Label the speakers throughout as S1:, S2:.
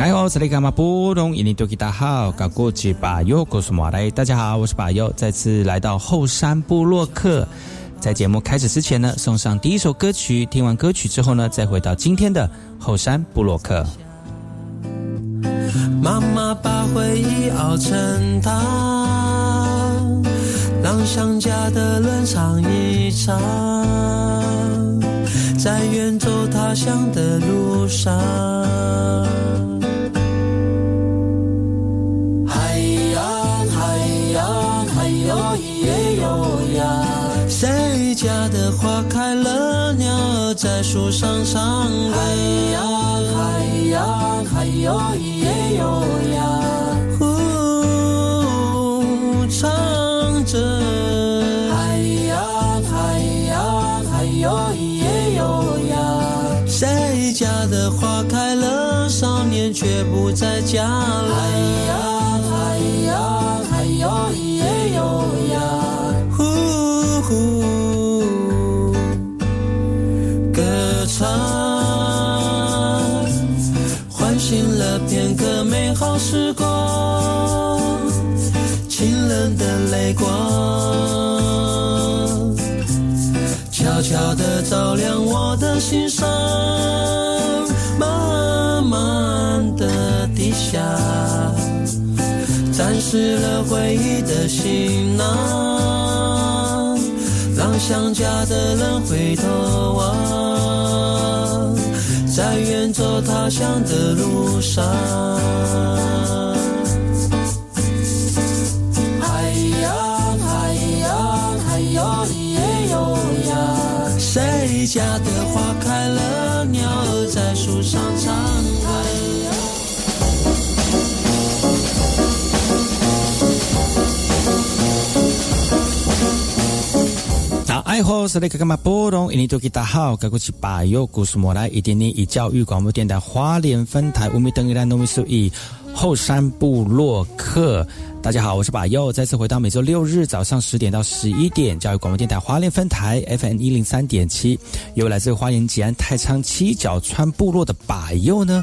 S1: 哎呦，这里干嘛不懂？印尼多吉大好，搞过去把右告诉马来。大家好，我是把右，再次来到后山部落克。在节目开始之前呢，送上第一首歌曲。听完歌曲之后呢，再回到今天的后山部落克。
S2: 妈妈把回忆熬成汤，让想家的人尝一尝，在远走他乡的路上。呀。谁家的花开了，鸟儿在树上唱歌。海洋，海洋，海哟咿耶哟呀，呼，唱着。海洋，海洋，海哟咿耶哟呀，谁家的花开了，少年却不在家了。海洋，海洋，光，悄悄地照亮我的心上，慢慢地低下，沾湿了回忆的行囊。让想家的人回头望，在远走他乡的路上。家的花开了，鸟儿在树上唱歌。
S1: 爱好是那个干嘛波动？印尼多吉大好，该过去把右故事莫来一点点以教育广播电台花莲分台乌米登伊兰农米苏以后山部落客。大家好，我是把右，再次回到每周六日早上十点到十一点教育广播电台花莲分台 FM 一零三点七，由来自花莲吉安太仓七角川部落的把右呢。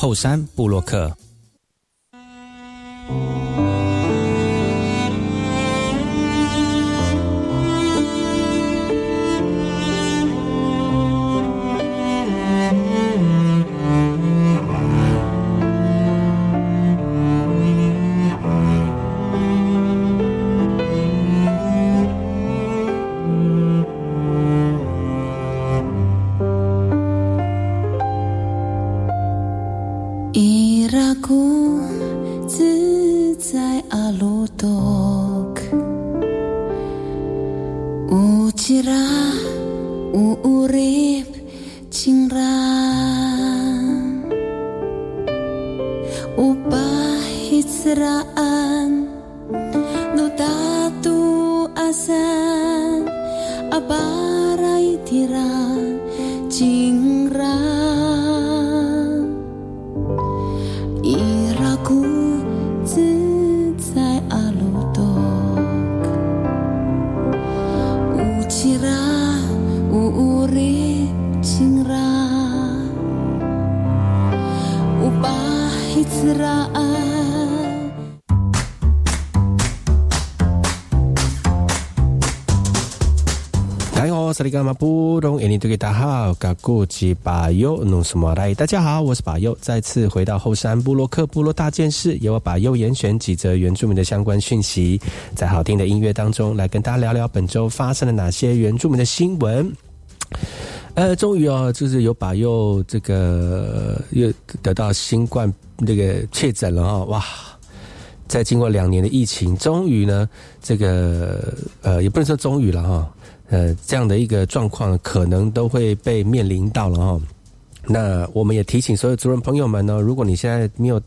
S1: 后山
S3: 布洛克。大家好，大家好，我是巴佑，再次回到后山部落克部落大件事，由我巴佑严选几则原住民的相关讯息，在好听的音乐当中来跟大家聊聊本周发生了哪些原住民的新闻。呃，终于哦，就是有把又这个又得到新冠那个确诊了哦，哇！在经过两年的疫情，终于呢，这个呃，也不能说终于了哈、呃，这样的一个状况可能都会被面临到了哈。那我们也提醒所有族人朋友们呢，如果你现在没有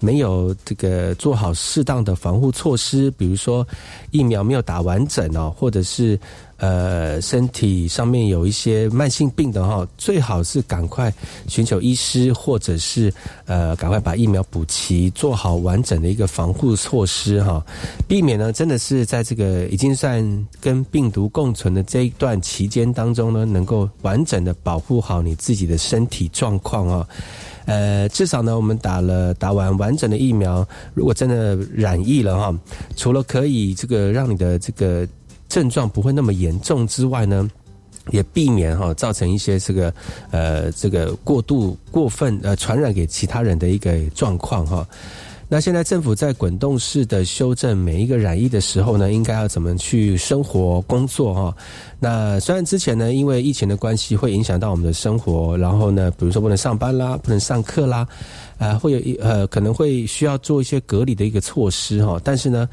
S3: 没有这个做好适当的防护措施，比如说疫苗没有打完整哦，或者是。呃，身体上面有一些慢性病的哈，最好是赶快寻求医师，或者是呃，赶快把疫苗补齐，做好完整的一个防护措施哈，避免呢，真的是在这个已经算跟病毒共存的这一段期间当中呢，能够完整的保护好你自己的身体状况啊。呃，至少呢，我们打了打完完整的疫苗，如果真的染疫了哈，除了可以这个让你的这个。症状不会那么严重之外呢，也避免哈造成一些这个呃这个过度过分呃传染给其他人的一个状况哈。那现在政府在滚动式的修正每一个染疫的时候呢，应该要怎么去生活工作哈？那虽然之前呢，因为疫情的关系会影响到我们的生活，然后呢，比如说不能上班啦，不能上课啦，啊，会有一呃可能会需要做一些隔离的一个措施哈，但是呢。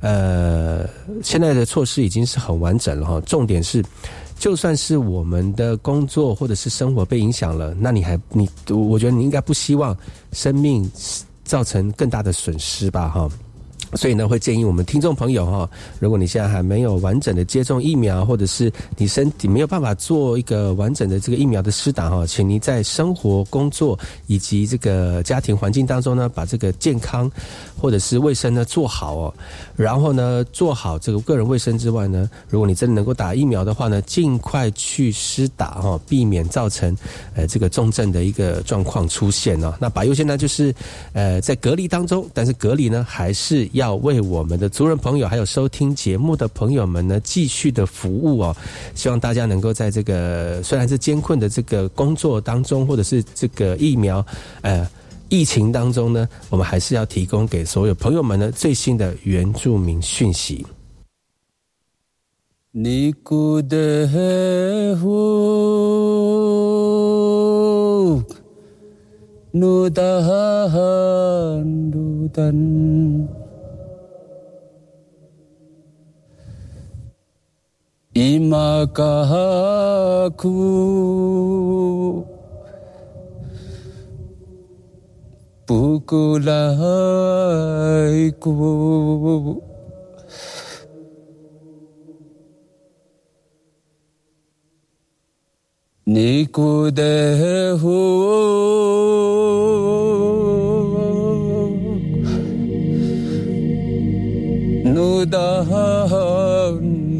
S3: 呃，现在的措施已经是很完整了哈。重点是，就算是我们的工作或者是生活被影响了，那你还你，我觉得你应该不希望生命造成更大的损失吧哈。所以呢，会建议我们听众朋友哈，如果你现在还没有完整的接种疫苗，或者是你身体没有办法做一个完整的这个疫苗的施打哈，请你在生活、工作以及这个家庭环境当中呢，把这个健康或者是卫生呢做好哦。然后呢，做好这个个人卫生之外呢，如果你真的能够打疫苗的话呢，尽快去施打哈，避免造成呃这个重症的一个状况出现哦。那把优先呢，就是呃在隔离当中，但是隔离呢还是要。要为我们的族人朋友，还有收听节目的朋友们呢，继续的服务哦。希望大家能够在这个虽然是艰困的这个工作当中，或者是这个疫苗呃疫情当中呢，我们还是要提供给所有朋友们呢最新的原住民讯息。尼古德夫努达努丹。Imakah aku pukulaiku Niku dehu. Nudahu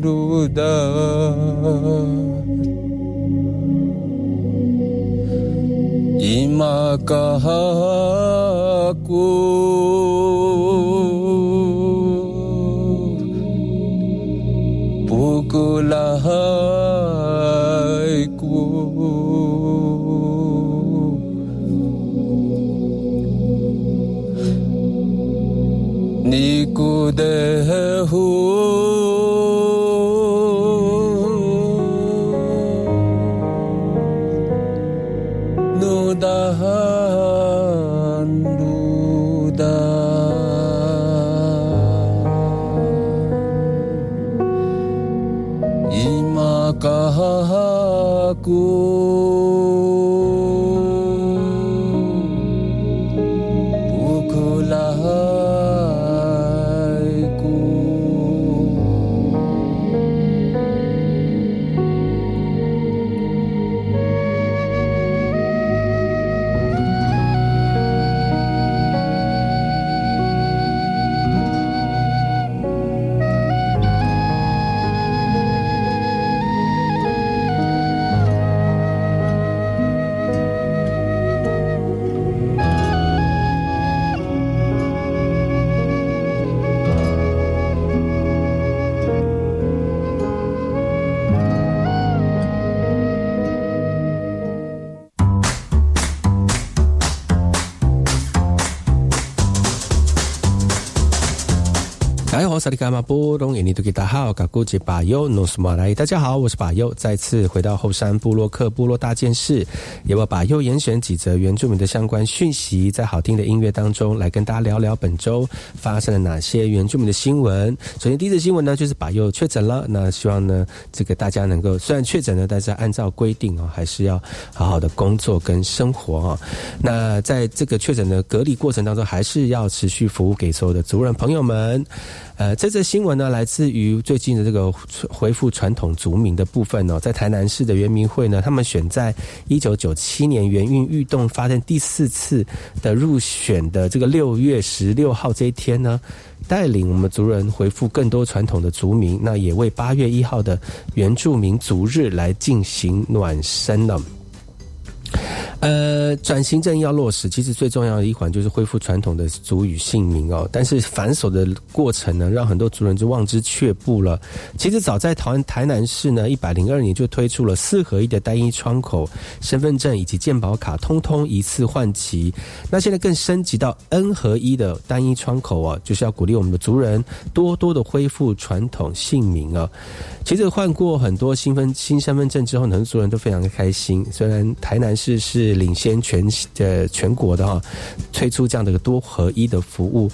S3: do that. Imakah aku Niku dehu 大家好，萨利卡马波东印尼多吉达好，嘎古吉巴尤诺斯马来。大家好，我是巴尤，再次回到后山部落克部落大件事，也我巴尤严选几则原住民的相关讯息，在好听的音乐当中来跟大家聊聊本周发生了哪些原住民的新闻。首先，第一则新闻呢，就是巴尤确诊了，那希望呢，这个大家能够虽然确诊了，但是按照规定哦，还是要好好的工作跟生活哦。那在这个确诊的隔离过程当中，还是要持续服务给所有的族人朋友们。呃，这则新闻呢，来自于最近的这个恢复传统族民的部分哦，在台南市的原民会呢，他们选在一九九七年元运运动发生第四次的入选的这个六月十六号这一天呢，带领我们族人回复更多传统的族民，那也为八月一号的原住民族日来进行暖身了。呃，转型正要落实，其实最重要的一环就是恢复传统的族语姓名哦。但是繁琐的过程呢，让很多族人就望之却步了。其实早在台湾台南市呢，一百零二年就推出了四合一的单一窗口身份证以及健保卡，通通一次换齐。那现在更升级到 N 合一的单一窗口哦，就是要鼓励我们的族人多多的恢复传统姓名啊。其实换过很多新分新身份证之后，很多族人都非常的开心。虽然台南市是领先全呃全国的哈，推出这样的一个多合一的服务，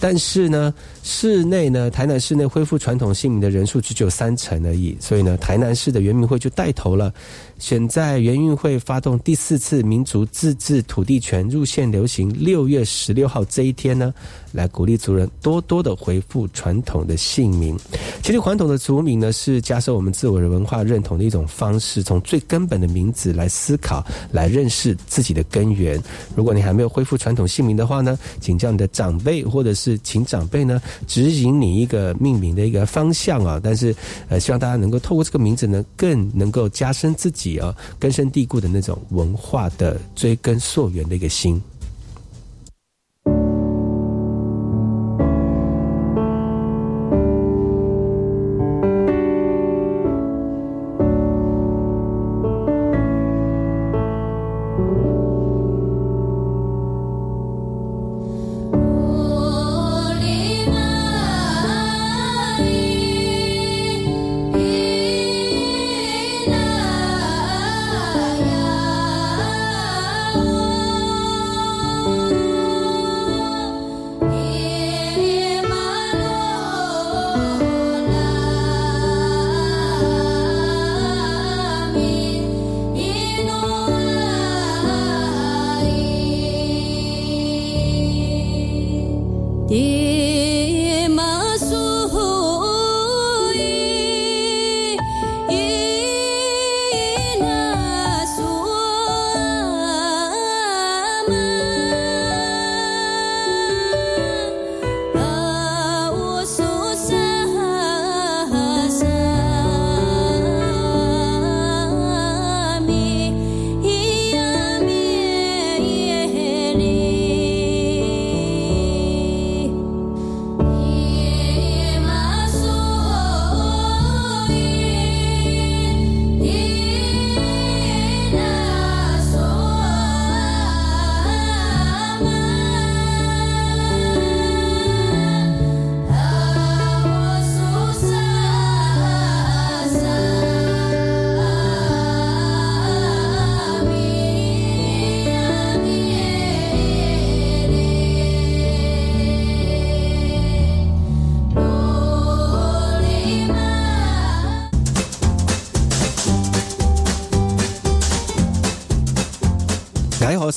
S3: 但是呢，市内呢，台南市内恢复传统姓名的人数只有三成而已，所以呢，台南市的原民会就带头了。选在元运会发动第四次民族自治土地权入线流行六月十六号这一天呢，来鼓励族人多多的回复传统的姓名。其实传统的族名呢，是加深我们自我的文化认同的一种方式，从最根本的名字来思考，来认识自己的根源。如果你还没有恢复传统姓名的话呢，请叫你的长辈或者是是请长辈呢指引你一个命名的一个方向啊。但是呃，希望大家能够透过这个名字呢，更能够加深自己。啊，根深蒂固的那种文化的追根溯源的一个心。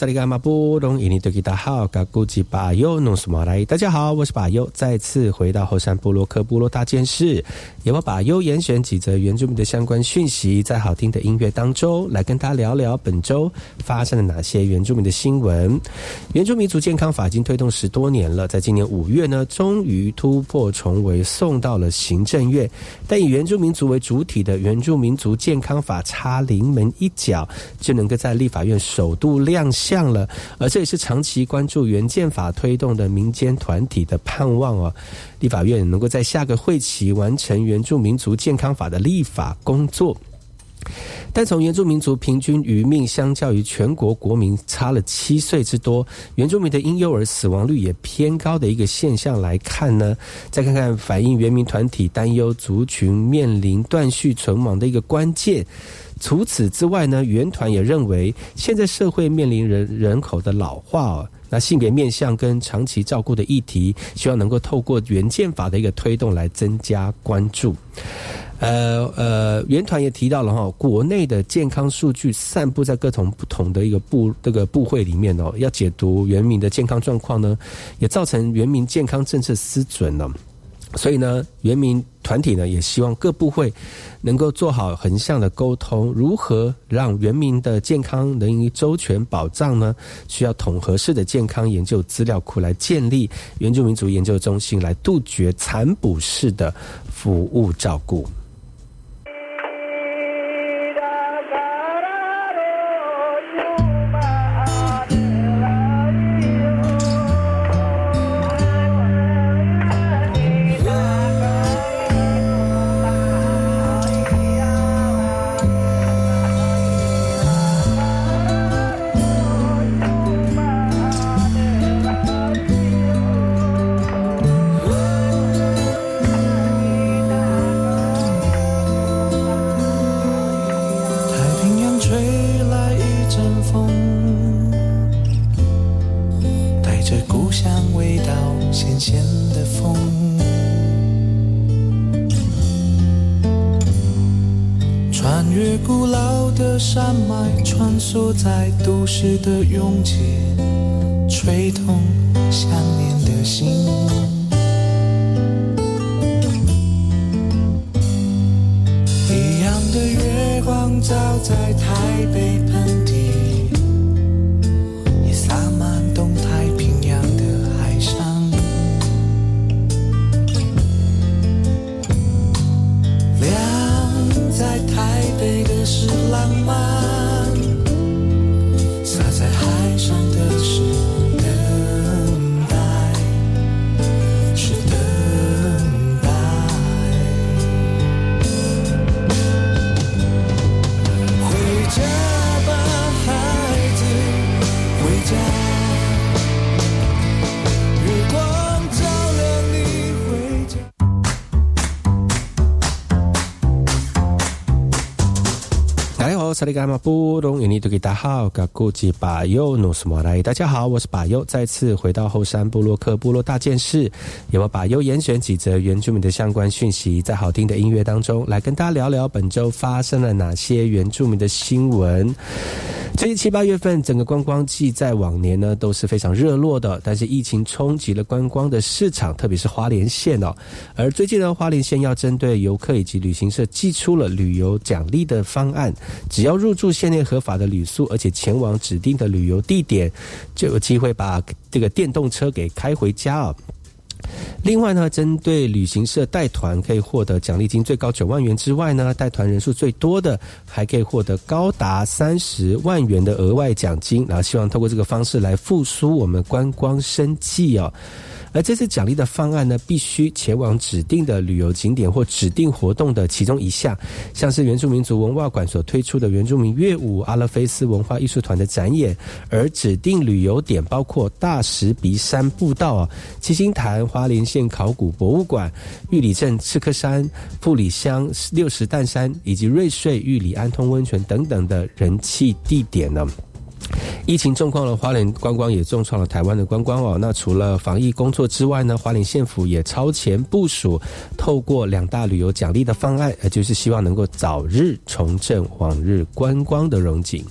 S3: 萨利马布隆伊尼多吉达好，嘎古吉巴尤努斯马来，大家好，我是巴尤，再次回到后山部落克部落大件事，也把巴尤严选几则原住民的相关讯息，在好听的音乐当中来跟大家聊聊本周发生了哪些原住民的新闻。原住民族健康法已经推动十多年了，在今年五月呢，终于突破重围，送到了行政院，但以原住民族为主体的原住民族健康法差临门一脚，就能够在立法院首度亮相。降了，而这也是长期关注原建法推动的民间团体的盼望哦。立法院能够在下个会期完成原住民族健康法的立法工作。但从原住民族平均余命相较于全国国民差了七岁之多，原住民的婴幼儿死亡率也偏高的一个现象来看呢，再看看反映原民团体担忧族群面临断续存亡的一个关键。除此之外呢，原团也认为，现在社会面临人人口的老化哦。那性别面向跟长期照顾的议题，希望能够透过原建法的一个推动来增加关注。呃呃，原团也提到了哈，国内的健康数据散布在各种不同的一个部这个部会里面哦，要解读原民的健康状况呢，也造成原民健康政策失准了。所以呢，原民团体呢也希望各部会能够做好横向的沟通，如何让原民的健康能以周全保障呢？需要统合式的健康研究资料库来建立原住民族研究中心，来杜绝残补式的服务照顾。
S4: 坐在都市的拥挤，吹痛想念的心。一样的月光照在台北
S3: 萨利伽马布隆，印尼多吉达好，噶古吉巴尤努斯莫来。大家好，我是巴尤，再次回到后山部落克部落大件事，也我巴尤严选几则原住民的相关讯息，在好听的音乐当中，来跟大家聊聊本周发生了哪些原住民的新闻。最近七八月份，整个观光季在往年呢都是非常热络的，但是疫情冲击了观光的市场，特别是花莲县哦。而最近呢，花莲县要针对游客以及旅行社寄出了旅游奖励的方案，只要入住县内合法的旅宿，而且前往指定的旅游地点，就有机会把这个电动车给开回家哦。另外呢，针对旅行社带团可以获得奖励金最高九万元之外呢，带团人数最多的还可以获得高达三十万元的额外奖金，然后希望透过这个方式来复苏我们观光生计哦。而这次奖励的方案呢，必须前往指定的旅游景点或指定活动的其中一项，像是原住民族文化馆所推出的原住民乐舞阿拉菲斯文化艺术团的展演，而指定旅游点包括大石鼻山步道、七星潭花莲县考古博物馆、玉里镇赤科山、富里乡六十担山以及瑞穗玉里安通温泉等等的人气地点呢。疫情状况了花莲观光，也重创了台湾的观光哦。那除了防疫工作之外呢，花莲县府也超前部署，透过两大旅游奖励的方案，就是希望能够早日重振往日观光的荣景。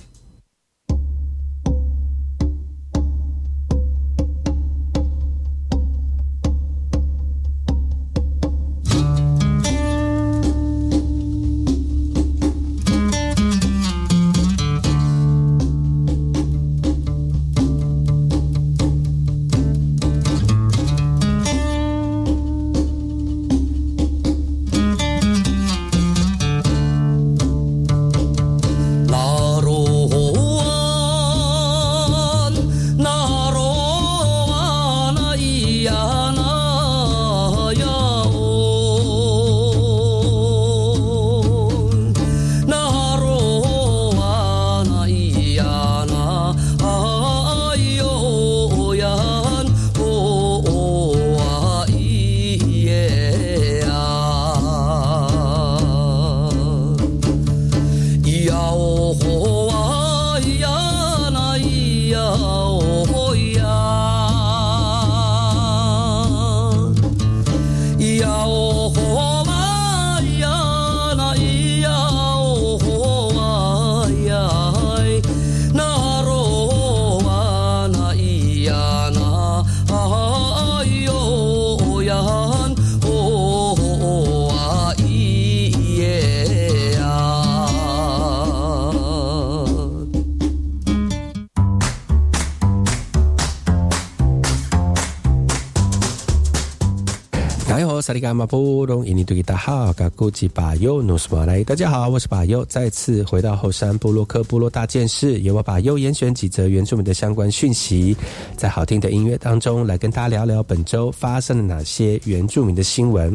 S3: 大家好，我是巴尤，再次回到后山部落克部落大件事，由我巴尤严选几则原住民的相关讯息，在好听的音乐当中来跟大家聊聊本周发生了哪些原住民的新闻。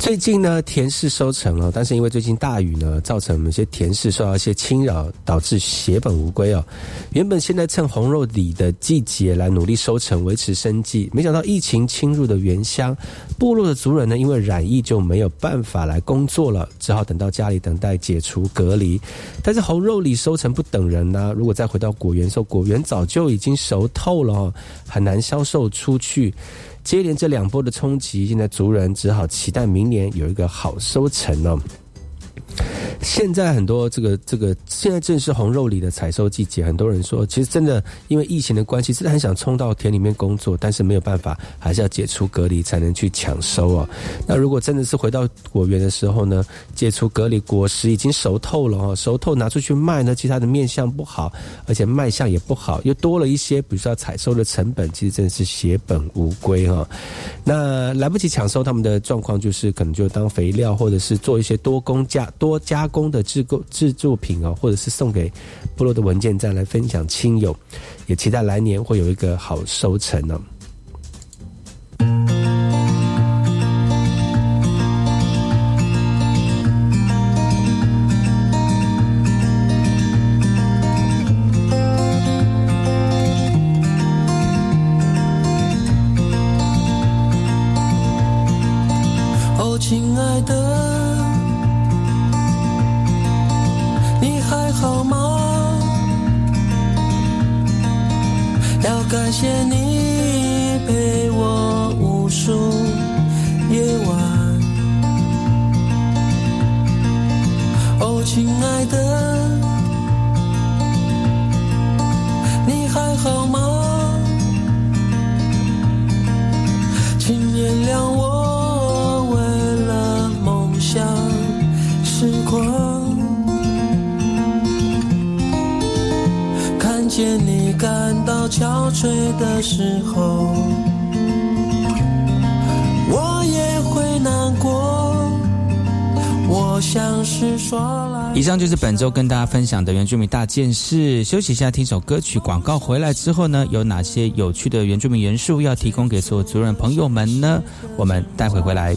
S3: 最近呢，田氏收成了，但是因为最近大雨呢，造成某些田氏受到一些侵扰，导致血本无归哦。原本现在趁红肉李的季节来努力收成，维持生计，没想到疫情侵入的原乡部落的族人呢，因为染疫就没有办法来工作了，只好等到家里等待解除隔离。但是红肉李收成不等人呢，如果再回到果园时候，果园早就已经熟透了，很难销售出去。接连这两波的冲击，现在族人只好期待明年有一个好收成哦。现在很多这个这个，现在正是红肉里的采收季节。很多人说，其实真的因为疫情的关系，真的很想冲到田里面工作，但是没有办法，还是要解除隔离才能去抢收哦。那如果真的是回到果园的时候呢，解除隔离，果实已经熟透了哦，熟透拿出去卖呢，其实它的面相不好，而且卖相也不好，又多了一些，比如说要采收的成本，其实真的是血本无归哈。那来不及抢收，他们的状况就是可能就当肥料，或者是做一些多工价。多加工的制作制作品哦，或者是送给部落的文件站来分享亲友，也期待来年会有一个好收成呢。
S2: 分享的原住民大件事。休息一下，听首歌曲。广告回来之后呢，有哪些有趣的原住民元素要提供给所有族人朋友们呢？我们待会回来。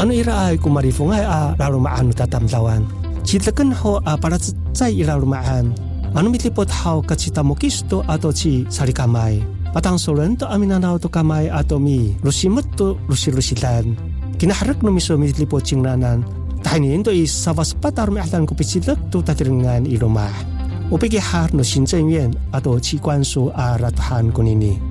S5: anu ira ai kumari fungai a larumaan tatam lawan. Citakan ho a para cai ira rumaan anu mitlipot hau ka mukisto atau ci sari kamai patang solen to aminanau to kamai atau mi rusimut to rusirusilan kinaharek no miso mitlipot cingnanan tahinin to is sawas patar mehtan kupisilak to tatiringan irumah upiki har no shinzen yuan atau ci kwansu a ratuhan kunini.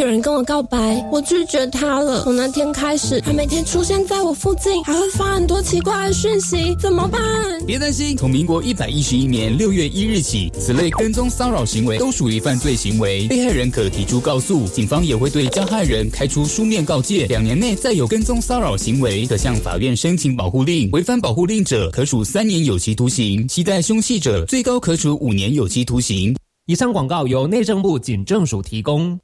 S6: 有人跟我告白，我拒绝他了。从那天开始，他每天出现在我附近，还会发很多奇怪的讯息，怎么办？
S7: 别担心，从民国一百一十一年六月一日起，此类跟踪骚扰行为都属于犯罪行为，被害人可提出告诉，警方也会对加害人开出书面告诫。两年内再有跟踪骚扰行为，可向法院申请保护令，违反保护令者可处三年有期徒刑，携带凶器者最高可处五年有期徒刑。
S8: 以上广告由内政部警政署提供。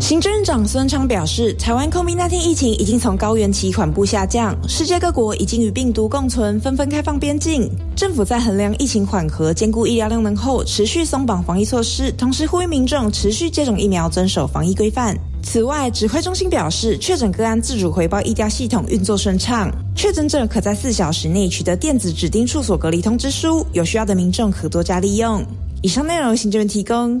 S9: 行政院长孙昌表示，台湾 COVID-19 疫情已经从高原期缓步下降，世界各国已经与病毒共存，纷纷开放边境。政府在衡量疫情缓和、兼顾医疗量能后，持续松绑防疫措施，同时呼吁民众持续接种疫苗，遵守防疫规范。此外，指挥中心表示，确诊个案自主回报医疗系统运作顺畅，确诊者可在四小时内取得电子指定处所隔离通知书，有需要的民众可多加利用。以上内容，行政院提供。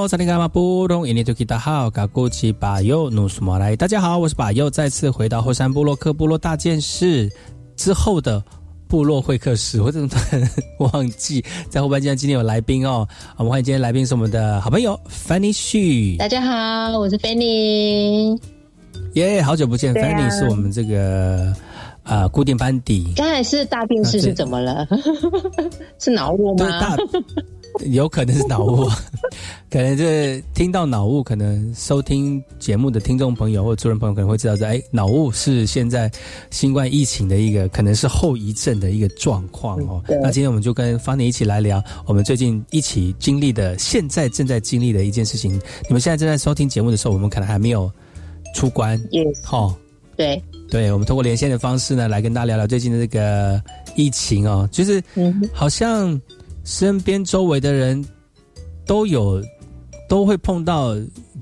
S10: 来哦，萨利嘎马布隆伊尼图吉达好，嘎古吉巴尤努苏马来，大家好，我是巴尤，再次回到后山部落克部落大件事。之后的部落会客室，我怎么突然忘记在后半间今天有来宾哦，我们欢迎今天来宾是我们的好朋友 Fanny 旭，
S11: 大家好，我是 Fanny，
S10: 耶，好久不见，Fanny 是我们这个啊固定班底，
S11: 刚才是大电视是怎么了？是脑雾吗？
S10: 有可能是脑雾，可能就是听到脑雾，可能收听节目的听众朋友或主人朋友可能会知道说，哎，脑雾是现在新冠疫情的一个可能是后遗症的一个状况哦。那今天我们就跟方妮一起来聊我们最近一起经历的，现在正在经历的一件事情。你们现在正在收听节目的时候，我们可能还没有出关，
S11: 好，对，
S10: 对，我们通过连线的方式呢，来跟大家聊聊最近的这个疫情哦，就是好像。身边周围的人都有都会碰到，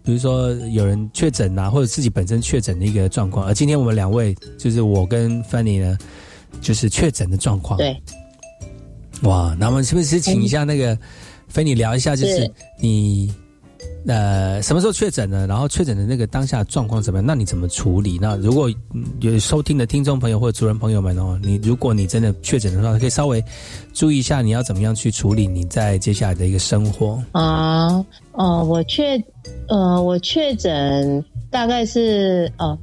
S10: 比如说有人确诊啊，或者自己本身确诊的一个状况。而今天我们两位，就是我跟 Fanny 呢，就是确诊的状况。
S11: 对，
S10: 哇，那我们是不是请一下那个 Fanny 聊一下，就是你。呃，什么时候确诊呢？然后确诊的那个当下状况怎么样？那你怎么处理？那如果有收听的听众朋友或者主人朋友们哦，你如果你真的确诊的话，可以稍微注意一下，你要怎么样去处理你在接下来的一个生活
S11: 啊？哦，我确呃，我确诊大概是哦。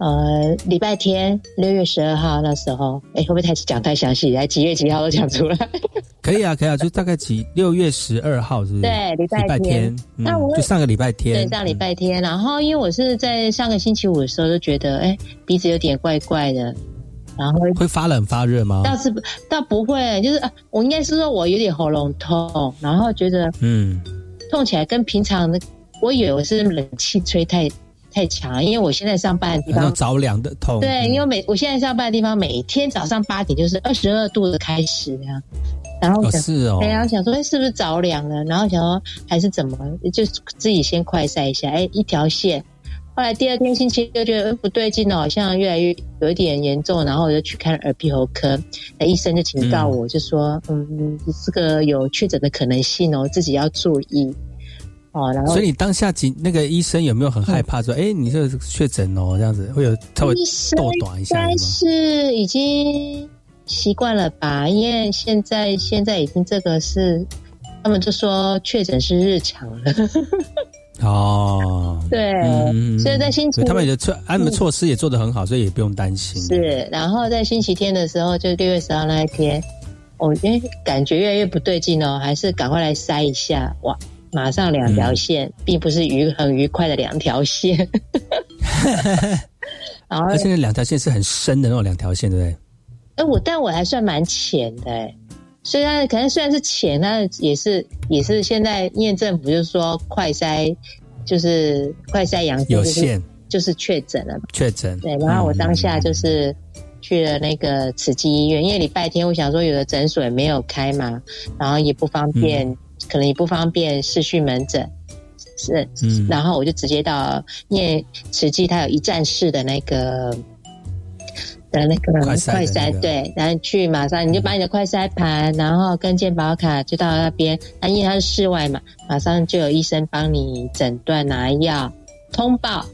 S11: 呃，礼拜天六月十二号那时候，哎，会不会太讲太详细？来几月几号都讲出来？
S10: 可以啊，可以啊，就大概几六月十二号是不是？
S11: 对，礼拜天。
S10: 那我就上个礼拜天，
S11: 对，上礼拜天。然后因为我是在上个星期五的时候就觉得，哎，鼻子有点怪怪的，然后
S10: 会发冷发热吗？
S11: 倒是倒不会，就是啊，我应该是说我有点喉咙痛，然后觉得嗯，痛起来跟平常的，我以为我是冷气吹太。太强，因为我现在上班的地方
S10: 着凉的痛。
S11: 对，因为每我现在上班的地方，每天早上八点就是二十二度的开始这样。然后
S10: 是哦，
S11: 然后想说，哎，是不是着凉了？然后想说，还是怎么？就自己先快晒一下，哎，一条线。后来第二天星期就觉得不对劲了，好像越来越有一点严重，然后我就去看耳鼻喉科，那医生就警告我，就说，嗯，这个有确诊的可能性哦，自己要注意。哦，然后
S10: 所以你当下几那个医生有没有很害怕说，哎，你这确诊哦，这样子会有稍微斗短一下
S11: 应该是已经习惯了吧？因为现在现在已经这个是，他们就说确诊是日常了。
S10: 哦，
S11: 对，所以在星期
S10: 他们的措安们措施也做得很好，所以也不用担心。
S11: 是，然后在星期天的时候，就六月十号那一天。我因为感觉越来越不对劲哦，还是赶快来筛一下。哇，马上两条线，并不是愉很愉快的两条线。然后
S10: 而且那两条线是很深的那种两条线，对不对？
S11: 哎，我但我还算蛮浅的哎，虽然可能虽然是浅，但也是也是现在验政府就是说快筛就是快筛阳性就是
S10: 限
S11: 就是确诊了嘛。
S10: 确诊。
S11: 对，然后我当下就是去了那个慈济医院，因为礼拜天我想说有的诊所也没有开嘛，然后也不方便，可能也不方便视讯门诊。是，
S10: 嗯
S11: 然后我就直接到，因为慈济它有一站式的那个的那个
S10: 快筛的那
S11: 筛，对，然后去马上你就把你的快筛盘，然后跟健保卡就到那边，那因为它是室外嘛，马上就有医生帮你诊断拿药通报，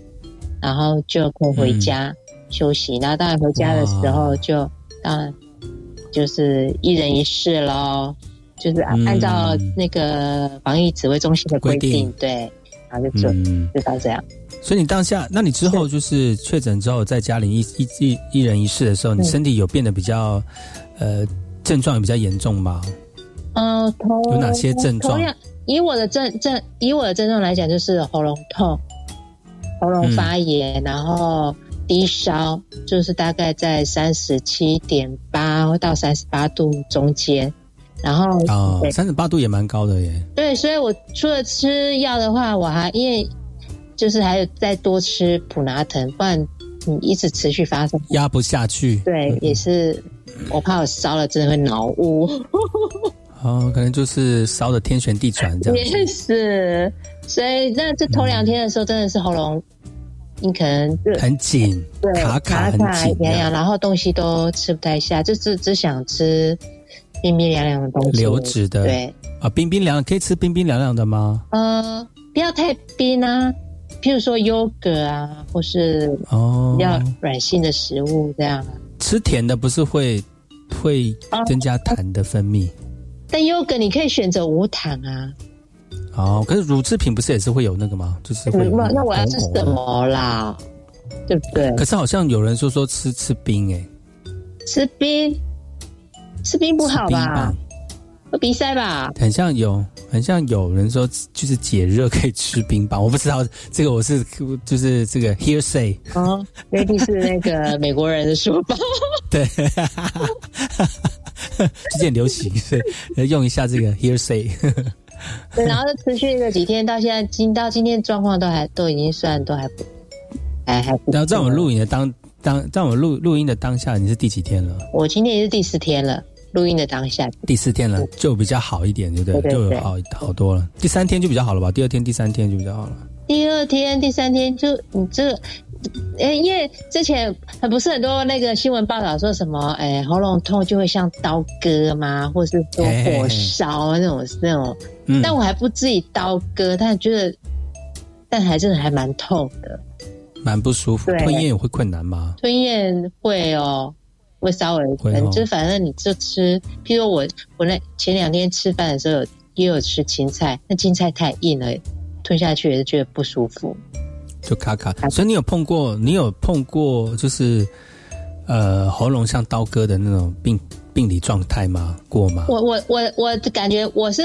S11: 然后就可以回家休息。然后当然回家的时候就当然就是一人一室喽，就是按照那个防疫指挥中心的规定，对，然后就就到这样。
S10: 所以你当下，那你之后就是确诊之后，在家里一一一一人一室的时候，你
S11: 嗯
S10: 身体有变得比较，呃，症状有比较严重吗？
S11: 嗯，头
S10: 有哪些症状
S11: 以我的症症，以我的症状来讲，就是喉咙痛、喉咙发炎，然后低烧，就是大概在三十七点八到三十八度中间。然后
S10: 哦，三十八度也蛮高的耶。
S11: 对，所以我除了吃药的话，我还因为就是还有再多吃普拿疼，不然你一直持续发生，
S10: 压不下去。
S11: 对，也是我怕我烧了真的会脑雾。
S10: 哦，可能就是烧的天旋地转这样。
S11: 也是，所以那这头两天的时候，真的是喉咙，你可能就
S10: 很紧，
S11: 对
S10: 卡卡很紧
S11: 然后东西都吃不太下，就是只想吃冰冰凉凉的东西，
S10: 流质的。
S11: 对，
S10: 啊，冰冰凉可以吃冰冰凉凉的吗？
S11: 呃，不要太冰啊，譬如说优格啊，或是
S10: 哦
S11: 比，较软性的食物这样啊。
S10: 吃甜的不是会会增加痰的分泌？
S11: 但优格你可以选择无糖啊，
S10: 哦，可是乳制品不是也是会有那个吗？就是会有
S11: 那
S10: 个
S11: 那我要吃什么啦？对不对？
S10: 可是好像有人说说吃吃冰哎、
S11: 吃冰，吃冰不好吧？会鼻塞吧？
S10: 很像有，很像有人说就是解热可以吃冰棒，我不知道这个我是就是这个 hearsay，
S11: 哦，因为你是那个美国人的说法。
S10: 对，最近很流行，所以用一下这个 hearsay。
S11: 对，然后就持续了几天，到现在今到今天状况都还都已经算都还不还还不错。
S10: 然后在我们录影的当当在我们录录音的当下，你是第几天了？
S11: 我今天也是第四天了，录音的当下。
S10: 第四天了，就比较好一点，对不对？
S11: 对对对
S10: 就有好好多了。第三天就比较好了吧？第二天、第三天就比较好了。
S11: 第二天、第三天就你这因为之前不是很多那个新闻报道说什么，哎，喉咙痛就会像刀割吗？或是说火烧那种那种，
S10: 嗯
S11: 但我还不至于刀割，但觉得，但还真的还蛮痛的。
S10: 蛮不舒服，吞咽也会困难吗？
S11: 吞咽会哦，会稍微
S10: 会哦
S11: 就是反正你就吃，譬如我我那前两天吃饭的时候有也有吃青菜，那青菜太硬了，吞下去也是觉得不舒服。
S10: 就卡卡。所以你有碰过，你有碰过就是呃喉咙像刀割的那种病病理状态吗？过吗？
S11: 我我我我感觉我是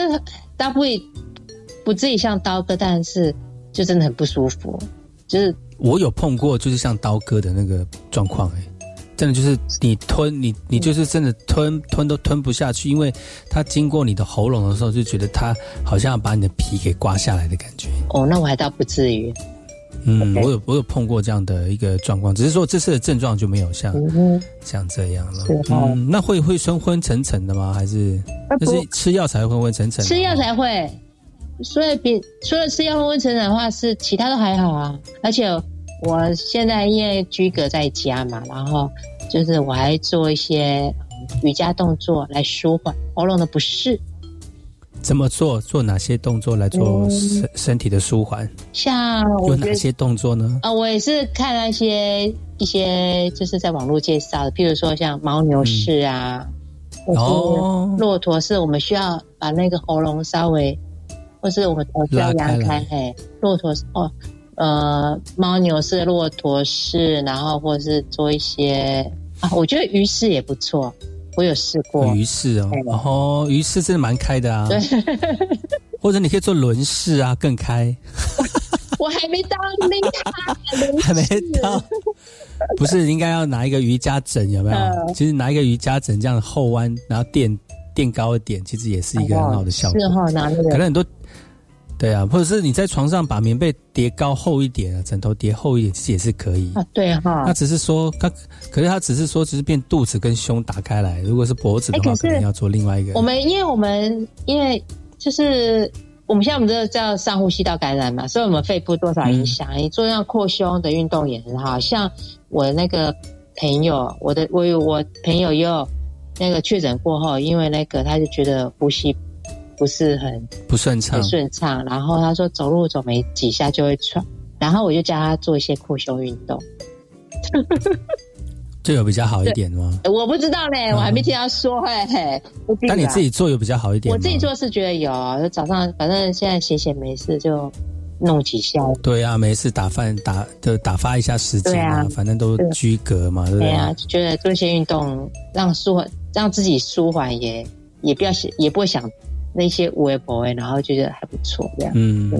S11: 大不会不至于像刀割，但是就真的很不舒服，就是
S10: 我有碰过，就是像刀割的那个状况，哎，真的就是你吞你你就是真的吞吞都吞不下去，因为它经过你的喉咙的时候，就觉得它好像要把你的皮给刮下来的感觉。
S11: 哦，那我还倒不至于。
S10: 嗯，我有我有碰过这样的一个状况，只是说这次的症状就没有像、
S11: 嗯
S10: 像这样了。
S11: 哦
S10: 嗯，那会会昏昏沉沉的吗？还是
S11: 啊不
S10: 就是吃药才会昏昏沉沉？
S11: 吃药才会。所以比除了吃药昏昏沉沉的话，是其他都还好啊。而且我现在因为居隔在家嘛，然后就是我还做一些嗯瑜伽动作来舒缓喉咙的不适。
S10: 怎么做？做哪些动作来做
S11: 嗯
S10: 身、身体的舒缓？
S11: 像
S10: 有哪些动作呢？
S11: 啊、我也是看那些一些就是在网络介绍的，譬如说像牦牛式啊，或
S10: 哦
S11: 是骆驼式，我们需要把那个喉咙稍微，或是我们头需要
S10: 拉开来
S11: 扬开，嘿，骆驼式哦，呃，牦牛式、骆驼式，然后或是做一些啊，我觉得鱼式也不错，我有试过
S10: 鱼式哦，哦，鱼式真的蛮开的啊。
S11: 对，
S10: 或者你可以做轮式啊，更开。
S11: 我还没到那
S10: 还没到。不是应该要拿一个瑜伽枕有没有？其实拿一个瑜伽枕这样后弯，然后垫垫高一点，其实也是一个很好的效果。
S11: 是哈，拿那个
S10: 可能很多。对啊，或者是你在床上把棉被叠高厚一点，枕头叠厚一点，其实也是可以
S11: 啊。对哈，
S10: 他只是说他，可是他只是说，只是变肚子跟胸打开来。如果是脖子的话，可能要做另外一个。
S11: 我们因为我们因为就是我们现在我们这个叫上呼吸道感染嘛，所以我们肺部多少影响。你做那样扩胸的运动也很好，像我那个朋友，我的我有我朋友又那个确诊过后，因为那个他就觉得呼吸。不是很
S10: 不顺畅，
S11: 不顺畅。然后他说走路走没几下就会喘，然后我就教他做一些扩胸运动，
S10: 就有比较好一点吗？
S11: 我不知道呢，我还没听他说。嘿嘿，
S10: 那你自己做有比较好一点？
S11: 我自己做是觉得有，就早上反正现在闲闲没事就弄几下。
S10: 对啊，没事打饭打就打发一下时间啊，反正都居格嘛，对不对？
S11: 对啊，觉得做一些运动让舒缓，让自己舒缓也也不要想，也不会想。那些微博，然后觉得还不错，这样。嗯，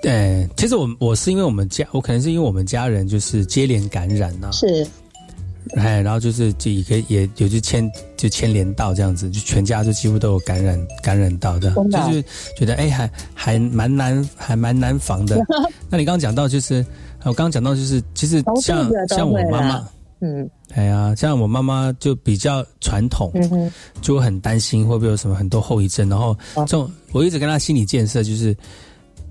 S10: 对，其实我我是因为我们家，我可能是因为我们家人就是接连感染呐，
S11: 是，
S10: 哎，然后就是就也可以也有就牵就牵连到这样子，就全家就几乎都有感染感染到的，就是觉得哎还还蛮难还蛮难防的。那你刚刚讲到就是我刚刚讲到就是其实像像我妈妈。嗯，哎呀，像我妈妈就比较传统，就很担心会不会有什么很多后遗症。然后，这种我一直跟她心理建设就是，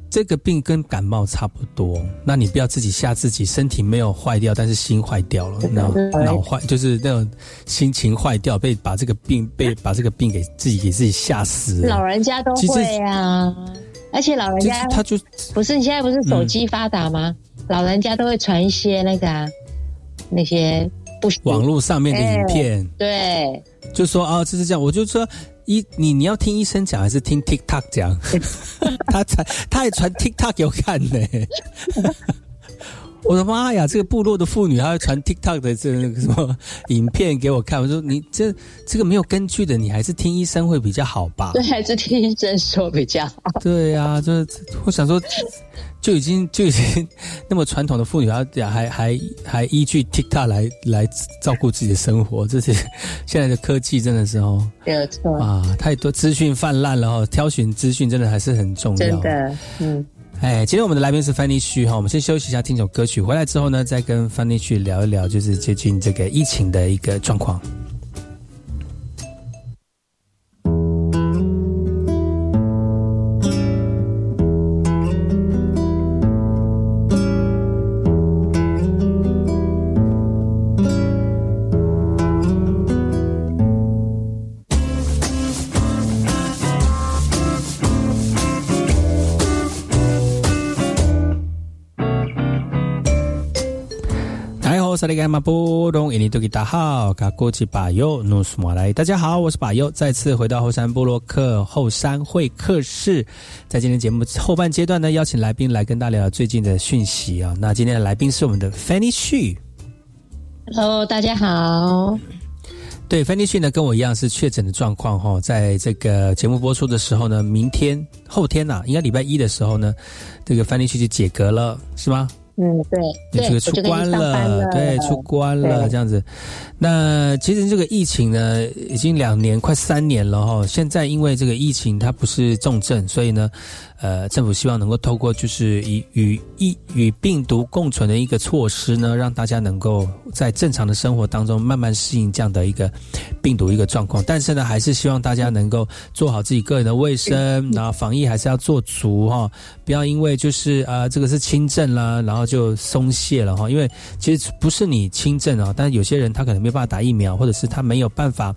S10: 这个病跟感冒差不多，那你不要自己吓自己，身体没有坏掉，但是心坏掉了，脑脑坏就是那种心情坏掉，被把这个病 被把这个病给自己给自己吓死。
S11: 老人家都会啊，而且老人家
S10: 他就
S11: 不是你现在不是手机发达吗？老人家都会传一些那个。那些不
S10: 网络上面的影片，
S11: 对，
S10: 就说啊，就是这样，我就说医你你要听医生讲还是听 TikTok 讲？他传他也传 TikTok 给我看呢。我的妈呀！这个部落的妇女还要传 TikTok 的这那个什么影片给我看，我说你这这个没有根据的，你还是听医生会比较好吧？
S11: 对，还是听医生说比较好。
S10: 对呀，就是我想说。就已经 就已经 那么传统的妇女，还还还还依据 TikTok 来来照顾自己的生活，这些 现在的科技真的是哦，
S11: 没有错
S10: 啊，太多资讯泛滥了哦，挑选资讯真的还是很重要。
S11: 真的，嗯，
S10: 哎，今天我们的来宾是 Fanny 徐哈，我们先休息一下，听首歌曲，回来之后呢，再跟 Fanny 徐聊一聊，就是接近这个疫情的一个状况。萨利盖马布隆，印尼多吉达好，卡古吉巴尤努斯马来，大家好，我是巴尤，再次回到后山部落克后山会客室，在今天节目后半阶段呢，邀请来宾来跟大家聊聊最近的讯息啊。那今天的来宾是我们的 Fanny
S11: Xu，Hello，大家好。
S10: 对，Fanny Xu 呢跟我一样是确诊的状况哈，在这个节目播出的时候呢，明天后天呐，应该礼拜一的时候呢，这个 Fanny Xu 就解隔了，是吗？
S11: 嗯，对，
S10: 这个出关了，对，出关了，这样子。那其实这个疫情呢，已经两年快三年了哈。现在因为这个疫情它不是重症，所以呢。呃，政府希望能够透过就是以与疫与病毒共存的一个措施呢，让大家能够在正常的生活当中慢慢适应这样的一个病毒一个状况。但是呢，还是希望大家能够做好自己个人的卫生，然后防疫还是要做足哈，不要因为就是呃这个是轻症啦，然后就松懈了哈。因为其实不是你轻症啊，但是有些人他可能没办法打疫苗，或者是他没有办法。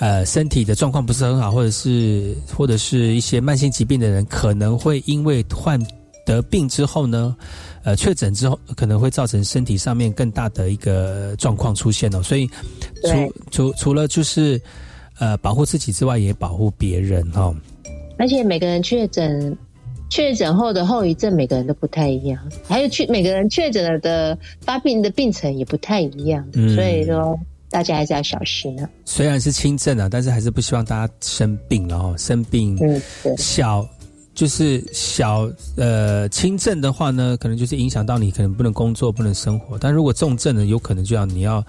S10: 呃，身体的状况不是很好，或者是或者是一些慢性疾病的人，可能会因为患得病之后呢，呃，确诊之后，可能会造成身体上面更大的一个状况出现哦。所以，除除除了就是呃保护自己之外，也保护别人哈。
S11: 而且每个人确诊确诊后的后遗症，每个人都不太一样，还有确每个人确诊了的发病的病程也不太一样，所以说。大家还是要小心啊。
S10: 虽然是轻症啊，但是还是不希望大家生病了哦。生病，
S11: 嗯，
S10: 小就是小呃轻症的话呢，可能就是影响到你，可能不能工作，不能生活。但如果重症呢，有可能就要你要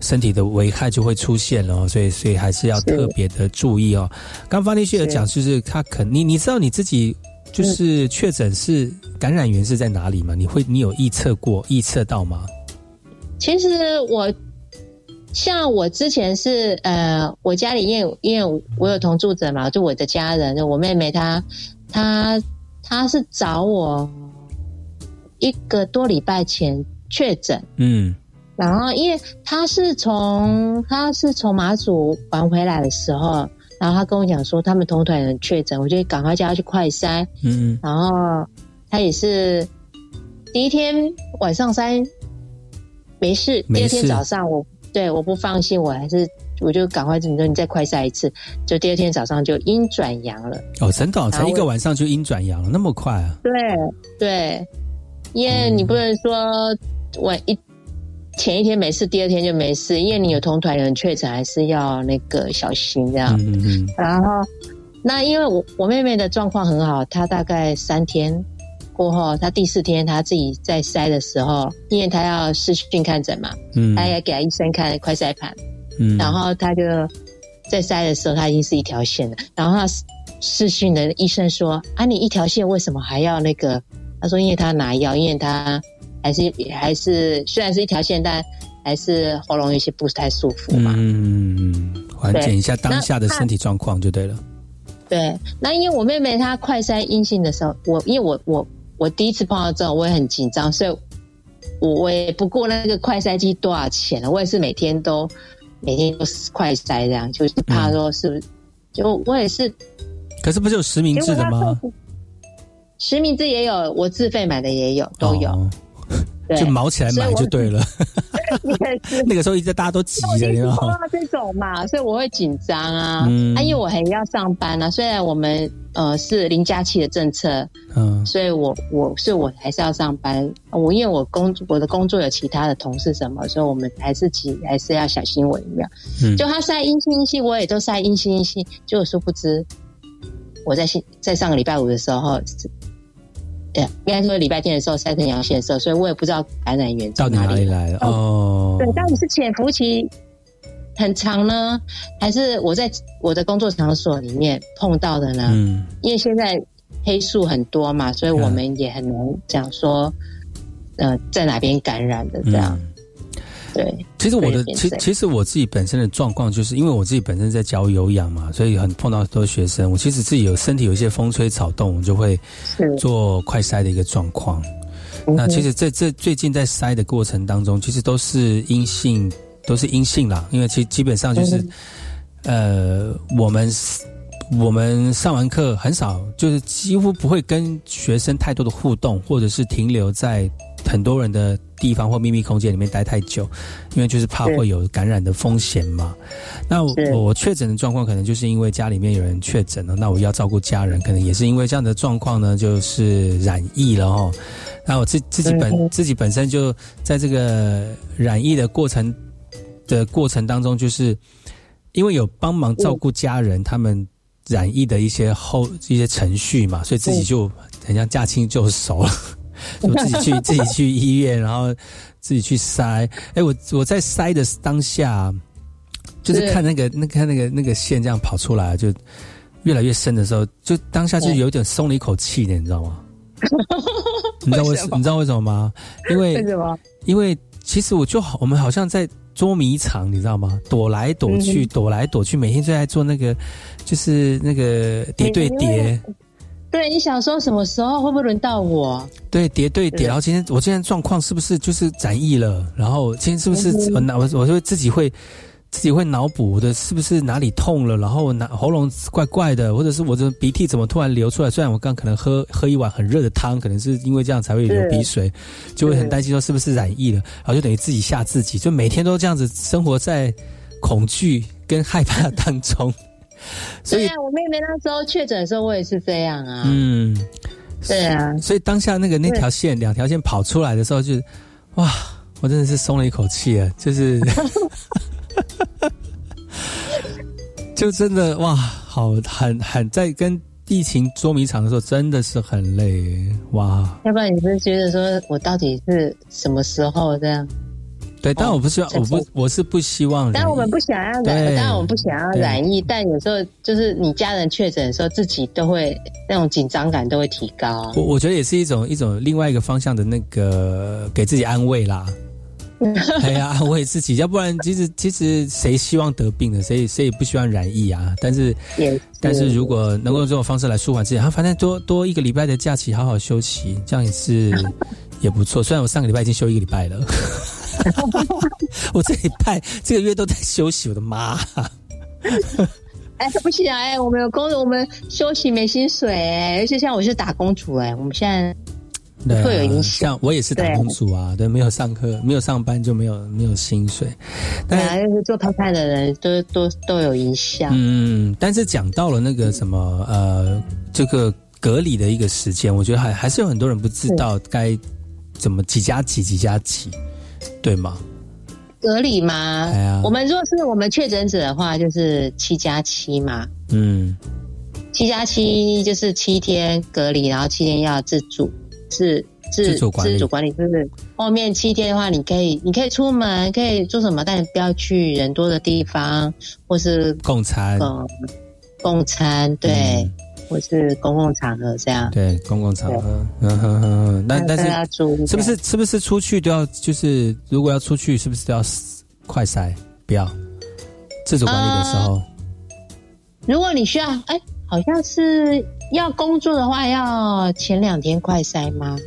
S10: 身体的危害就会出现了哦。所以，所以还是要特别的注意哦。刚方立旭有讲，就是他可你你知道你自己就是确诊是感染源是在哪里吗？你会你有预测过预测到吗？
S11: 其实我像我之前是呃，我家里因为因为我有同住者嘛，就我的家人，我妹妹她她她是找我一个多礼拜前确诊，
S10: 嗯，
S11: 然后因为她是从她是从马祖玩回来的时候，然后她跟我讲说他们同团人确诊，我就赶快叫她去快筛，
S10: 嗯，
S11: 然后她也是第一天晚上筛。没事，第二天早上我对我不放心，我还是我就赶快你说你再快下一次，就第二天早上就阴转阳了。
S10: 哦，真的，才一个晚上就阴转阳了，那么快啊？
S11: 对对，因为你不能说晚一前一天没事，第二天就没事，因为你有同团人确诊，还是要那个小心这样。
S10: 嗯嗯。
S11: 然后那因为我我妹妹的状况很好，她大概三天。过后，他第四天他自己在筛的时候，因为他要视讯看诊嘛，
S10: 嗯，
S11: 他也给他医生看快筛盘，
S10: 嗯，
S11: 然后他就在筛的时候，他已经是一条线了。然后他视讯的医生说：“啊，你一条线为什么还要那个？”他说：“因为他拿药，因为他还是还是虽然是一条线，但还是喉咙有些不太舒服嘛。”
S10: 嗯，缓解一下当下的身体状况就对了。
S11: 对，那因为我妹妹她快筛阴性的时候，我因为我我。我第一次碰到这种，我也很紧张，所以我我也不过那个快筛机多少钱了，我也是每天都每天都快筛这样，就是怕说是不是？就我也是，
S10: 可是不是有实名制的吗？
S11: 实名制也有，我自费买的也有，都有。
S10: 就毛起来买就对了。那个时候一直大家都急着，你知道吗？
S11: 这种嘛，所以我会紧张啊。啊，因为我还要上班啊。虽然我们呃是零假期的政策，
S10: 嗯，
S11: 所以我我所以我还是要上班。我因为我工我的工作有其他的同事什么，所以我们还是急还是要小心为妙。
S10: 嗯，
S11: 就他晒阴性阴性，我也都晒阴性阴性。就殊不知，我在在上个礼拜五的时候。对，应该说礼拜天的时候晒成阳性的时候，所以我也不知道感染源
S10: 到哪里来了哦。
S11: 对，到底是潜伏期很长呢，还是我在我的工作场所里面碰到的呢？
S10: 嗯，
S11: 因为现在黑数很多嘛，所以我们也很难讲说，呃，在哪边感染的这样。对，
S10: 其实我的其其实我自己本身的状况，就是因为我自己本身在教有氧嘛，所以很碰到很多学生。我其实自己有身体有一些风吹草动，我就会做快筛的一个状况。那其实这这最近在筛的过程当中，其实都是阴性，都是阴性啦。因为其基本上就是，呃，我们我们上完课很少，就是几乎不会跟学生太多的互动，或者是停留在。很多人的地方或秘密空间里面待太久，因为就是怕会有感染的风险嘛。那我确诊的状况，可能就是因为家里面有人确诊了，那我要照顾家人，可能也是因为这样的状况呢，就是染疫了哦。那我自自己本自己本身就在这个染疫的过程的过程当中，就是因为有帮忙照顾家人他们染疫的一些后一些程序嘛，所以自己就很像驾轻就熟了。我自己去 自己去医院，然后自己去塞。哎，我我在塞的当下，就是看那个那看那个那个线这样跑出来，就越来越深的时候，就当下就有点松了一口气的，你知道吗？你知道为什你知道为什么吗？因为？因为其实我就好，我们好像在捉迷藏，你知道吗？躲来躲去，躲来躲去，每天就在做那个，就是那个叠对叠。
S11: 对，你想说什么时候会不会轮到我？
S10: 对，叠对叠，然后今天我今天状况是不是就是展翼了？然后今天是不是我脑我我就自己会自己会脑补的，是不是哪里痛了？然后哪喉咙怪怪的，或者是我的鼻涕怎么突然流出来？虽然我刚可能喝喝一碗很热的汤，可能是因为这样才会流鼻水，就会很担心说是不是染疫了？然后就等于自己吓自己，就每天都这样子生活在恐惧跟害怕当中。
S11: 所以，啊我妹妹那时候确诊的时候，我也是这样啊。
S10: 嗯，
S11: 对啊。
S10: 所以当下那个那条线，两条线跑出来的时候，就哇，我真的是松了一口气啊！就是 就真的哇，好很很在跟疫情捉迷藏的时候，真的是很累哇。
S11: 要不然你是觉得说我到底是什么时候这样？
S10: 对，但我不希望，我不，我是不希望。
S11: 但我们不想要染，当然我们不想要染疫，但有时候就是你家人确诊的时候，自己都会那种紧张感都会提高。
S10: 我我觉得也是一种一种另外一个方向的那个给自己安慰啦。哎呀，安慰自己，要不然其实其实谁希望得病呢？谁谁也不希望染疫啊。但是但是如果能够用这种方式来舒缓自己，他反正多多一个礼拜的假期，好好休息，这样也是也不错。虽然我上个礼拜已经休一个礼拜了。我这一拜这个月都在休息，我的妈！
S11: 哎，不行啊！哎，我们有工，我们休息没薪水哎，而且像我是打工族哎，我们现在会有影响。
S10: 我也是打工族啊，对，没有上课，没有上班就没有没有薪水。
S11: 对啊，就是做派派的人都都都有影响。
S10: 嗯，但是讲到了那个什么呃，这个隔离的一个时间，我觉得还还是有很多人不知道该怎么几加几几加几。对吗？
S11: 隔离吗？我们如果是我们确诊者的话，就是七加七嘛。嗯，七加七就是七天隔离，然后七天要自主自
S10: 自主
S11: 自主管理，就是后面七天的话，你可以你可以出门，可以做什么，但你不要去人多的地方，或是
S10: 共餐。
S11: 共餐对。或是公共场合这样，
S10: 对公共场合，嗯哼哼，那但是是不是是不是出去都要就是如果要出去是不是都要快筛？不要自主管理的时候，
S11: 如果你需要，哎，好像是要工作的话，要前两天快筛吗？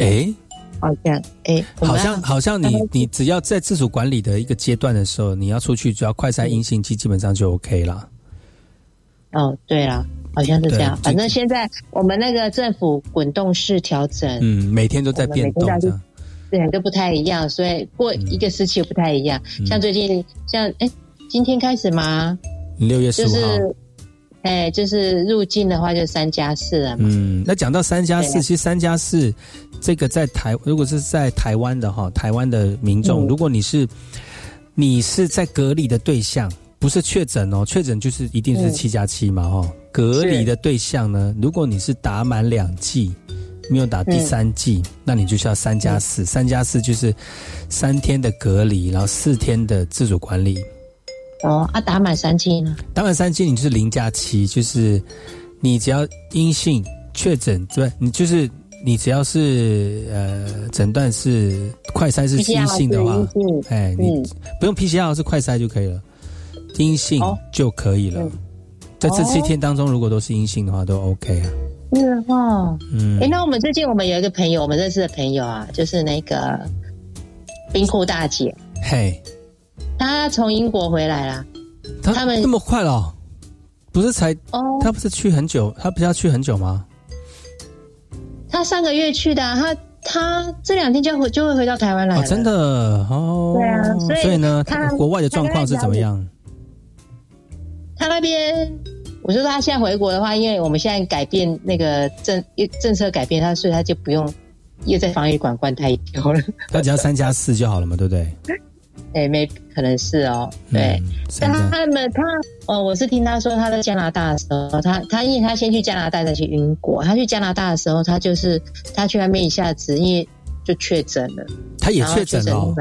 S10: 哎，
S11: 好像哎，
S10: 好像好像你你只要在自主管理的一个阶段的时候，你要出去，只要快筛阴性基基本上就 OK 了。
S11: 哦，对了。好像是这样，反正现在我们那个政府滚动式调整，
S10: 嗯，每天都在变动，
S11: 对，都不太一样，所以过一个时期不太一样。像最近，像哎，今天开始吗？
S10: 六月十五号，
S11: 哎，就是入境的话就三加四了嘛。
S10: 嗯，那讲到三加四，其实三加四这个在台，如果是在台湾的哈，台湾的民众，如果你是你是在隔离的对象。不是确诊哦，确诊就是一定是七加七嘛，哈。隔离的对象呢，如果你是打满两剂，没有打第三剂，那你就需要三加四。三加四就是三天的隔离，然后四天的自主管理。
S11: 哦，啊，打满三剂呢？
S10: 打满三剂，你就是零加七，就是你只要阴性确诊，对，你就是你只要是呃诊断是快筛是阴性的话，哎，你不用 PCR 是快筛就可以了。阴性就可以了，在这七天当中，如果都是阴性的话，都 OK 啊。
S11: 是哈，嗯。哎，那我们最近我们有一个朋友，我们认识的朋友啊，就是那个冰库大姐。
S10: 嘿，
S11: 她从英国回来啦。
S10: 他们那么快了？不是才？哦，他不是去很久？她不是要去很久吗？
S11: 她上个月去的，她她这两天就回就会回到台湾来了。
S10: 真的哦。
S11: 对啊，
S10: 所以呢，他国外的状况是怎么样？
S11: 他那边，我说他现在回国的话，因为我们现在改变那个政政策改变，他所以他就不用又在防疫馆关太久了。
S10: 他只要三加四就好了嘛，对不对？
S11: 哎，没可能是哦，对。但他们他哦，我是听他说他在加拿大的时候，他他因为他先去加拿大再去英国，他去加拿大的时候，他就是他去那边一下子因为就确诊了，
S10: 他也确诊了。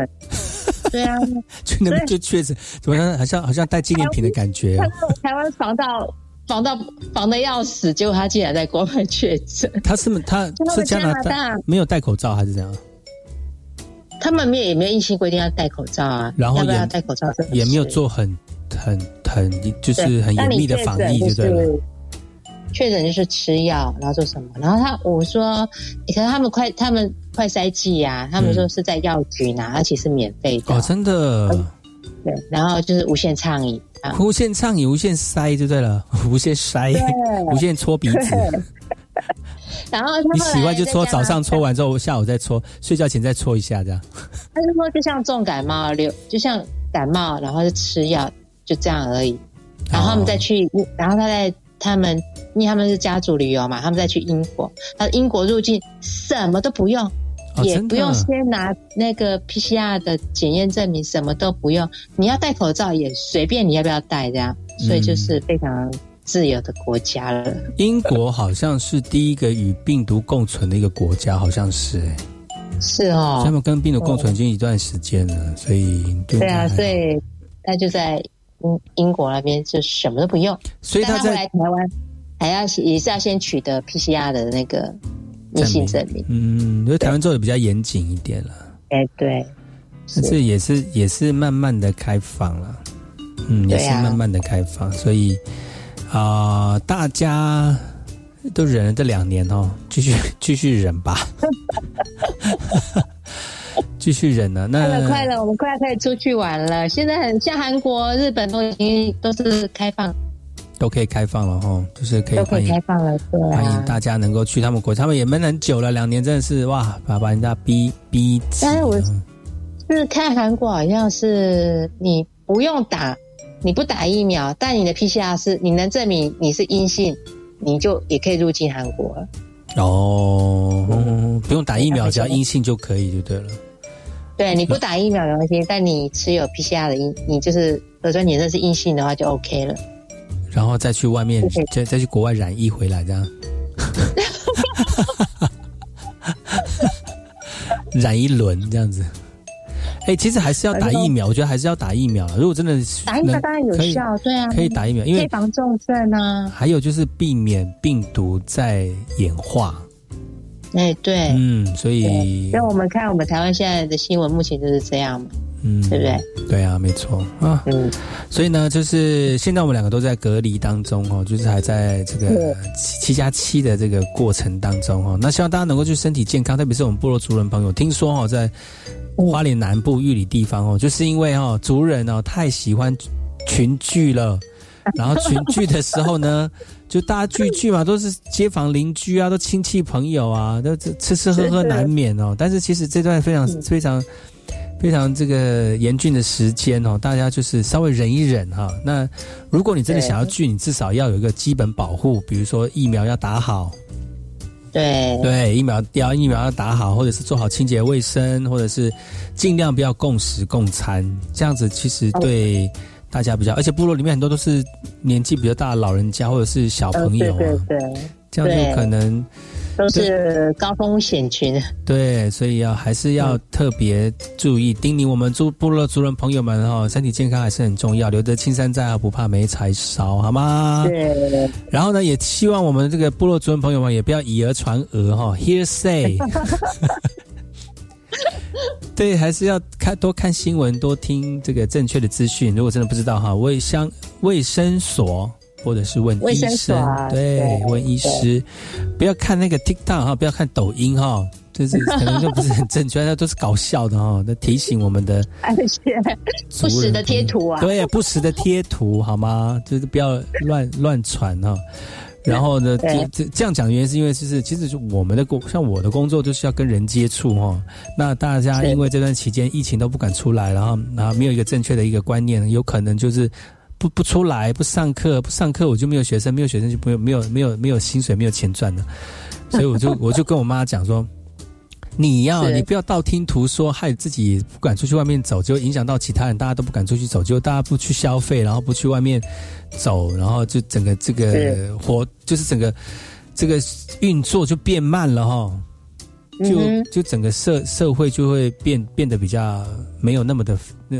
S11: 对啊，
S10: 去那边就确诊，怎么样？好像好像带纪念品的感觉。
S11: 台湾防到防到防的要死，结果他竟然在国外确诊。
S10: 他是他是加拿大没有戴口罩还是怎样？
S11: 他们没有也没有硬性规定要戴口罩啊，
S10: 然后
S11: 要戴口罩，
S10: 也没有做很很很就是很严密的防疫，就对了。
S11: 确诊就是吃药，然后做什么？然后他我说，可是他们快他们快筛剂啊，他们说是在药局拿，而且是免费的。
S10: 哦，真的。
S11: 对，然后就是无限畅饮，啊
S10: 无限畅饮，无限塞就对了，无限塞，无限搓鼻子。
S11: 然后
S10: 你喜欢就搓，早上搓完之后，下午再搓，睡觉前再搓一下，这样。
S11: 他就说就像重感冒，流就像感冒，然后就吃药，就这样而已。然后他们再去，然后他在。他们因为他们是家族旅游嘛，他们再去英国，他英国入境什么都不用也不用先拿那个 PCR 的检验证明，什么都不用。你要戴口罩也随便你要不要戴这样，所以就是非常自由的国家了。
S10: 英国好像是第一个与病毒共存的一个国家，好像是、欸，
S11: 是哦，
S10: 他们跟病毒共存已经一段时间了，所以对
S11: 对啊，所以他就在英英国那边就什么都不用，
S10: 所以他在
S11: 他来台湾还要也是要先取得 PCR 的那个阴性证明。
S10: 嗯，因为台湾做的比较严谨一点了，
S11: 哎，对，
S10: 但是。也是也是慢慢的开放了，嗯，也是慢慢的开放，所以啊、大家都忍了这两年哦，继续继续忍吧，继续忍了。
S11: 快了，快了，我们快可以出去玩了。现在很像韩国、日本都已经都是开放，
S10: 都可以开放了哈，就是可以
S11: 都可以
S10: 欢迎
S11: 开放了，对
S10: 欢迎
S11: 啊。
S10: 大家能够去他们国，他们也闷很久了，两年真的是哇，把把人家逼逼急。
S11: 但是我是看韩国好像是你不用打，你不打疫苗，但你的 PCR 是你能证明你是阴性，你就也可以入境韩国了。
S10: 哦、嗯不用打疫苗，只要阴性就可以就对了。
S11: 对，你不打疫苗没关系，但你持有 PCR 的阴，你就是核酸检测是阴性的话就 OK 了。
S10: 然后再去外面
S11: 对
S10: 再再去国外染疫回来，这样。染一轮这样子。哎、其实还是要打疫苗，我觉得还是要打疫苗。如果真的
S11: 打疫苗
S10: 能
S11: 当然有效，对啊，
S10: 可以打疫苗，因为
S11: 防重症啊。
S10: 还有就是避免病毒在演化。
S11: 哎，对，
S10: 嗯，所以
S11: 所以我们看我们台湾现在的新闻，目前就是这样嘛，
S10: 嗯，
S11: 对不对？
S10: 对啊，没错啊。
S11: 嗯，
S10: 所以呢，就是现在我们两个都在隔离当中哦，就是还在这个七七加七的这个过程当中哦。那希望大家能够去身体健康，特别是我们部落族人朋友，听说哦，在花莲南部玉里地方哦，就是因为哦族人哦太喜欢群聚了，然后群聚的时候呢，就大家聚聚嘛，都是街坊邻居啊，都亲戚朋友啊，都吃吃喝喝难免哦。但是其实这段非常非常。非常这个严峻的时间哦，大家就是稍微忍一忍哈。那如果你真的想要聚，你至少要有一个基本保护，比如说疫苗要打好，
S11: 对
S10: 对，疫苗要疫苗要打好，或者是做好清洁卫生，或者是尽量不要共食共餐，这样子其实对大家比较，而且部落里面很多都是年纪比较大的老人家或者是小朋友啊，
S11: 对对对，
S10: 这样就可能
S11: 都是高风险群。
S10: 对，所以要还是要特别注意，叮咛我们族部落族人朋友们哈、身体健康还是很重要，留得青山在，不怕没柴烧，好吗？
S11: 对。
S10: 然后呢，也希望我们这个部落族人朋友们也不要以讹传讹哈，hearsay。对，还是要看多看新闻，多听这个正确的资讯。如果真的不知道哈，卫生卫生所或者是问医
S11: 生所
S10: 生，
S11: 啊
S10: 对，
S11: 对
S10: 问医师，不要看那个 TikTok 哈，不要看抖音哈，就是可能就不是很正确，那都是搞笑的哈。那提醒我们的
S11: 而且不实的贴图啊，
S10: 对，不实的贴图好吗？就是不要乱乱传哈。然后呢，这这这样讲的原因是因为就是其实是我们的工，像我的工作就是要跟人接触哈。那大家因为这段期间疫情都不敢出来，然后然后没有一个正确的一个观念，有可能就是不不出来，不上课，不上课我就没有学生，没有学生就没有没有没有没有薪水，没有钱赚的。所以我就我就跟我妈讲说。你要你不要道听途说，害自己不敢出去外面走，就影响到其他人，大家都不敢出去走，就大家不去消费，然后不去外面走，然后就整个这个活，就是整个这个运作就变慢了哈，就
S11: 嗯
S10: 就整个社社会就会变变得比较没有那么的那